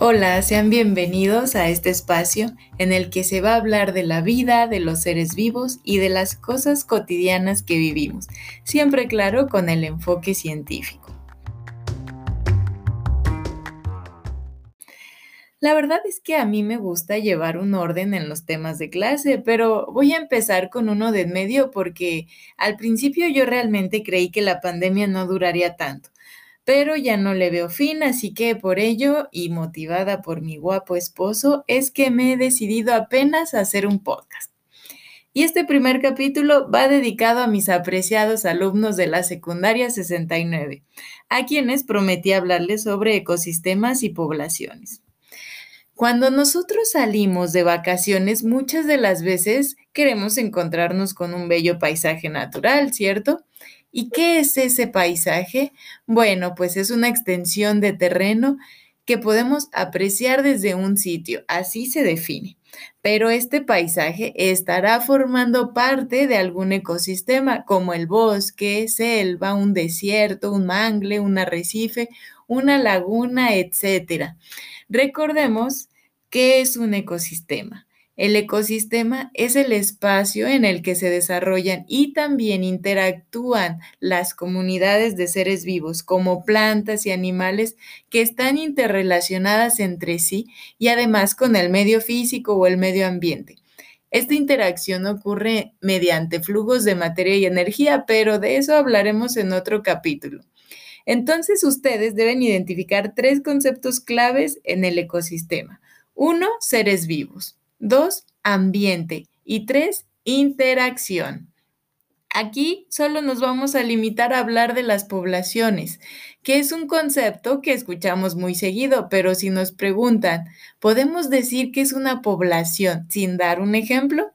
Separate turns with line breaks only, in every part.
Hola, sean bienvenidos a este espacio en el que se va a hablar de la vida, de los seres vivos y de las cosas cotidianas que vivimos, siempre claro con el enfoque científico. La verdad es que a mí me gusta llevar un orden en los temas de clase, pero voy a empezar con uno de en medio porque al principio yo realmente creí que la pandemia no duraría tanto pero ya no le veo fin, así que por ello, y motivada por mi guapo esposo, es que me he decidido apenas a hacer un podcast. Y este primer capítulo va dedicado a mis apreciados alumnos de la secundaria 69, a quienes prometí hablarles sobre ecosistemas y poblaciones. Cuando nosotros salimos de vacaciones, muchas de las veces queremos encontrarnos con un bello paisaje natural, ¿cierto? ¿Y qué es ese paisaje? Bueno, pues es una extensión de terreno que podemos apreciar desde un sitio, así se define. Pero este paisaje estará formando parte de algún ecosistema como el bosque, selva, un desierto, un mangle, un arrecife, una laguna, etc. Recordemos que es un ecosistema. El ecosistema es el espacio en el que se desarrollan y también interactúan las comunidades de seres vivos como plantas y animales que están interrelacionadas entre sí y además con el medio físico o el medio ambiente. Esta interacción ocurre mediante flujos de materia y energía, pero de eso hablaremos en otro capítulo. Entonces ustedes deben identificar tres conceptos claves en el ecosistema. Uno, seres vivos. Dos, ambiente. Y tres, interacción. Aquí solo nos vamos a limitar a hablar de las poblaciones, que es un concepto que escuchamos muy seguido, pero si nos preguntan, ¿podemos decir que es una población sin dar un ejemplo?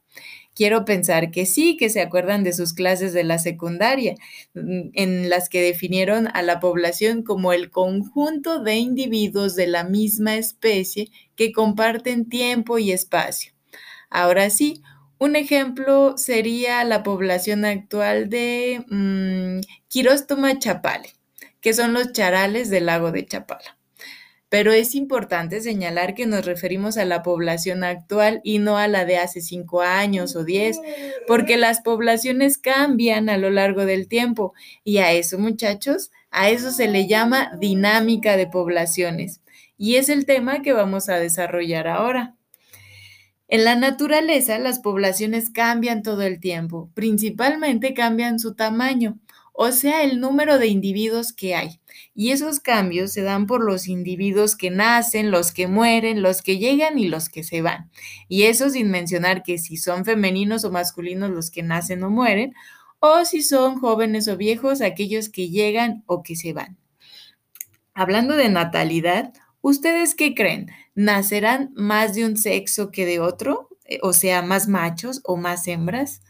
Quiero pensar que sí, que se acuerdan de sus clases de la secundaria, mm, en las que definieron a la población como el conjunto de individuos de la misma especie que comparten tiempo y espacio. Ahora sí, un ejemplo sería la población actual de mmm, Quirostoma chapale, que son los charales del lago de Chapala. Pero es importante señalar que nos referimos a la población actual y no a la de hace cinco años o diez, porque las poblaciones cambian a lo largo del tiempo. Y a eso, muchachos, a eso se le llama dinámica de poblaciones. Y es el tema que vamos a desarrollar ahora. En la naturaleza, las poblaciones cambian todo el tiempo, principalmente cambian su tamaño, o sea, el número de individuos que hay. Y esos cambios se dan por los individuos que nacen, los que mueren, los que llegan y los que se van. Y eso sin mencionar que si son femeninos o masculinos los que nacen o mueren, o si son jóvenes o viejos aquellos que llegan o que se van. Hablando de natalidad, ¿Ustedes qué creen? ¿Nacerán más de un sexo que de otro? Eh, o sea, más machos o más hembras.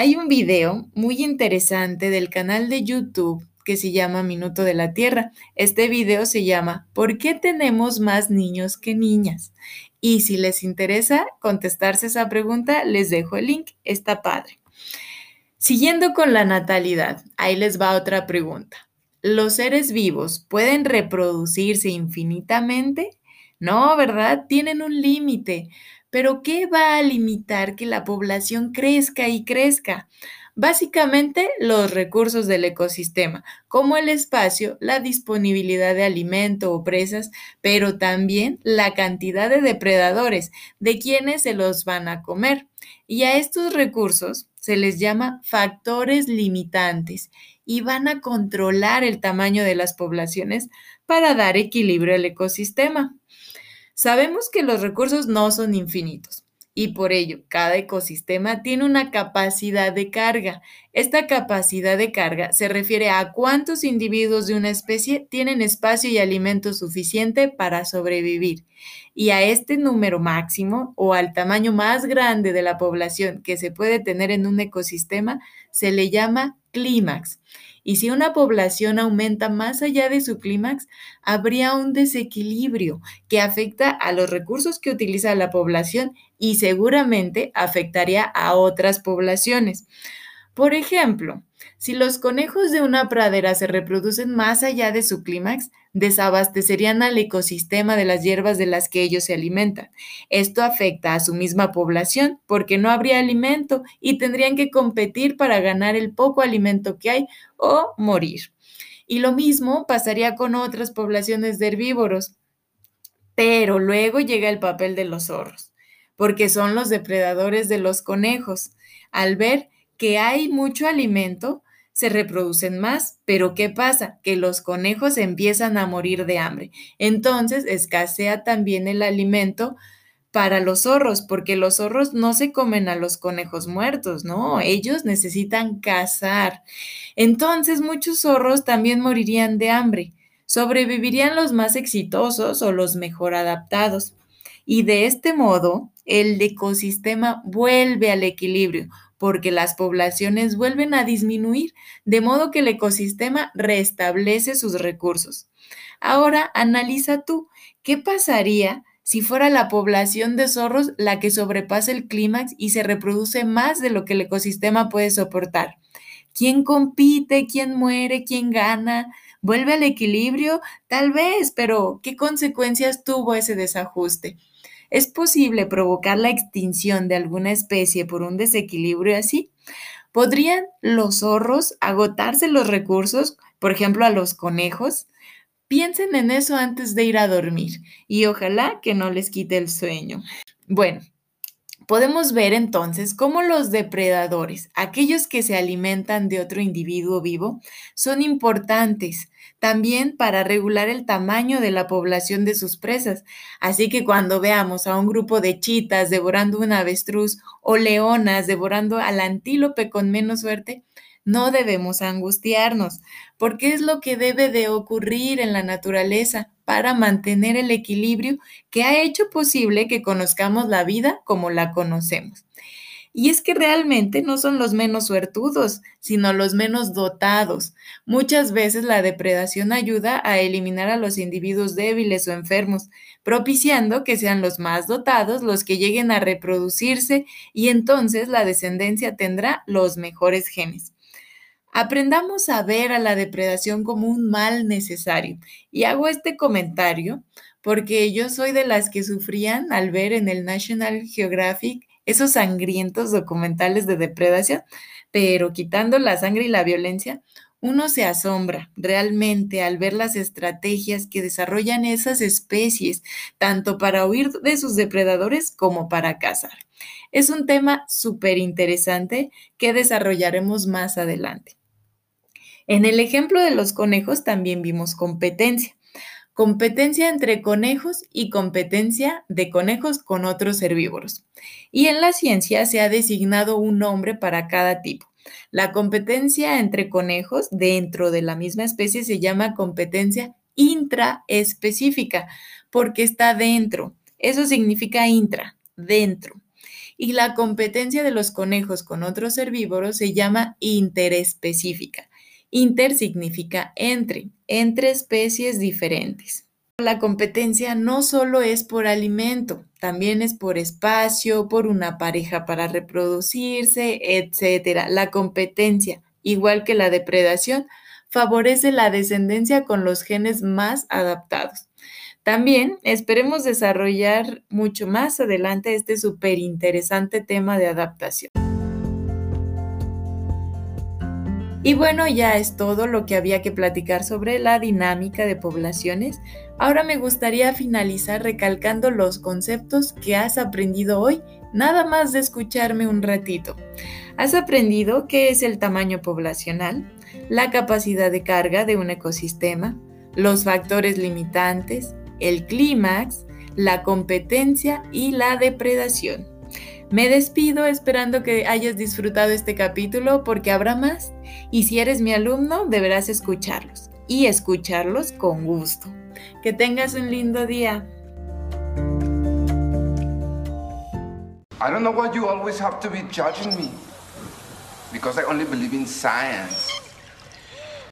Hay un video muy interesante del canal de YouTube que se llama Minuto de la Tierra. Este video se llama ¿Por qué tenemos más niños que niñas? Y si les interesa contestarse esa pregunta, les dejo el link. Está padre. Siguiendo con la natalidad, ahí les va otra pregunta. ¿Los seres vivos pueden reproducirse infinitamente? No, ¿verdad? Tienen un límite. Pero ¿qué va a limitar que la población crezca y crezca? Básicamente los recursos del ecosistema, como el espacio, la disponibilidad de alimento o presas, pero también la cantidad de depredadores, de quienes se los van a comer. Y a estos recursos se les llama factores limitantes y van a controlar el tamaño de las poblaciones para dar equilibrio al ecosistema. Sabemos que los recursos no son infinitos y por ello cada ecosistema tiene una capacidad de carga. Esta capacidad de carga se refiere a cuántos individuos de una especie tienen espacio y alimento suficiente para sobrevivir. Y a este número máximo o al tamaño más grande de la población que se puede tener en un ecosistema se le llama clímax. Y si una población aumenta más allá de su clímax, habría un desequilibrio que afecta a los recursos que utiliza la población y seguramente afectaría a otras poblaciones. Por ejemplo, si los conejos de una pradera se reproducen más allá de su clímax, desabastecerían al ecosistema de las hierbas de las que ellos se alimentan. Esto afecta a su misma población porque no habría alimento y tendrían que competir para ganar el poco alimento que hay o morir. Y lo mismo pasaría con otras poblaciones de herbívoros. Pero luego llega el papel de los zorros, porque son los depredadores de los conejos. Al ver que hay mucho alimento, se reproducen más, pero ¿qué pasa? Que los conejos empiezan a morir de hambre. Entonces escasea también el alimento para los zorros, porque los zorros no se comen a los conejos muertos, no, ellos necesitan cazar. Entonces muchos zorros también morirían de hambre. Sobrevivirían los más exitosos o los mejor adaptados. Y de este modo, el ecosistema vuelve al equilibrio, porque las poblaciones vuelven a disminuir, de modo que el ecosistema restablece sus recursos. Ahora analiza tú, ¿qué pasaría si fuera la población de zorros la que sobrepasa el clímax y se reproduce más de lo que el ecosistema puede soportar? ¿Quién compite? ¿Quién muere? ¿Quién gana? ¿Vuelve al equilibrio? Tal vez, pero ¿qué consecuencias tuvo ese desajuste? ¿Es posible provocar la extinción de alguna especie por un desequilibrio así? ¿Podrían los zorros agotarse los recursos, por ejemplo, a los conejos? Piensen en eso antes de ir a dormir y ojalá que no les quite el sueño. Bueno, Podemos ver entonces cómo los depredadores, aquellos que se alimentan de otro individuo vivo, son importantes también para regular el tamaño de la población de sus presas. Así que cuando veamos a un grupo de chitas devorando un avestruz o leonas devorando al antílope con menos suerte, no debemos angustiarnos, porque es lo que debe de ocurrir en la naturaleza para mantener el equilibrio que ha hecho posible que conozcamos la vida como la conocemos. Y es que realmente no son los menos suertudos, sino los menos dotados. Muchas veces la depredación ayuda a eliminar a los individuos débiles o enfermos, propiciando que sean los más dotados los que lleguen a reproducirse y entonces la descendencia tendrá los mejores genes. Aprendamos a ver a la depredación como un mal necesario. Y hago este comentario porque yo soy de las que sufrían al ver en el National Geographic esos sangrientos documentales de depredación, pero quitando la sangre y la violencia, uno se asombra realmente al ver las estrategias que desarrollan esas especies, tanto para huir de sus depredadores como para cazar. Es un tema súper interesante que desarrollaremos más adelante. En el ejemplo de los conejos también vimos competencia. Competencia entre conejos y competencia de conejos con otros herbívoros. Y en la ciencia se ha designado un nombre para cada tipo. La competencia entre conejos dentro de la misma especie se llama competencia intraespecífica porque está dentro. Eso significa intra, dentro. Y la competencia de los conejos con otros herbívoros se llama interespecífica Inter significa entre, entre especies diferentes. La competencia no solo es por alimento, también es por espacio, por una pareja para reproducirse, etc. La competencia, igual que la depredación, favorece la descendencia con los genes más adaptados. También esperemos desarrollar mucho más adelante este súper interesante tema de adaptación. Y bueno, ya es todo lo que había que platicar sobre la dinámica de poblaciones. Ahora me gustaría finalizar recalcando los conceptos que has aprendido hoy, nada más de escucharme un ratito. Has aprendido qué es el tamaño poblacional, la capacidad de carga de un ecosistema, los factores limitantes, el clímax, la competencia y la depredación. Me despido esperando que hayas disfrutado este capítulo porque habrá más y si eres mi alumno deberás escucharlos y escucharlos con gusto. Que tengas un lindo día.
I don't know why you always have to be judging me because I only believe in science.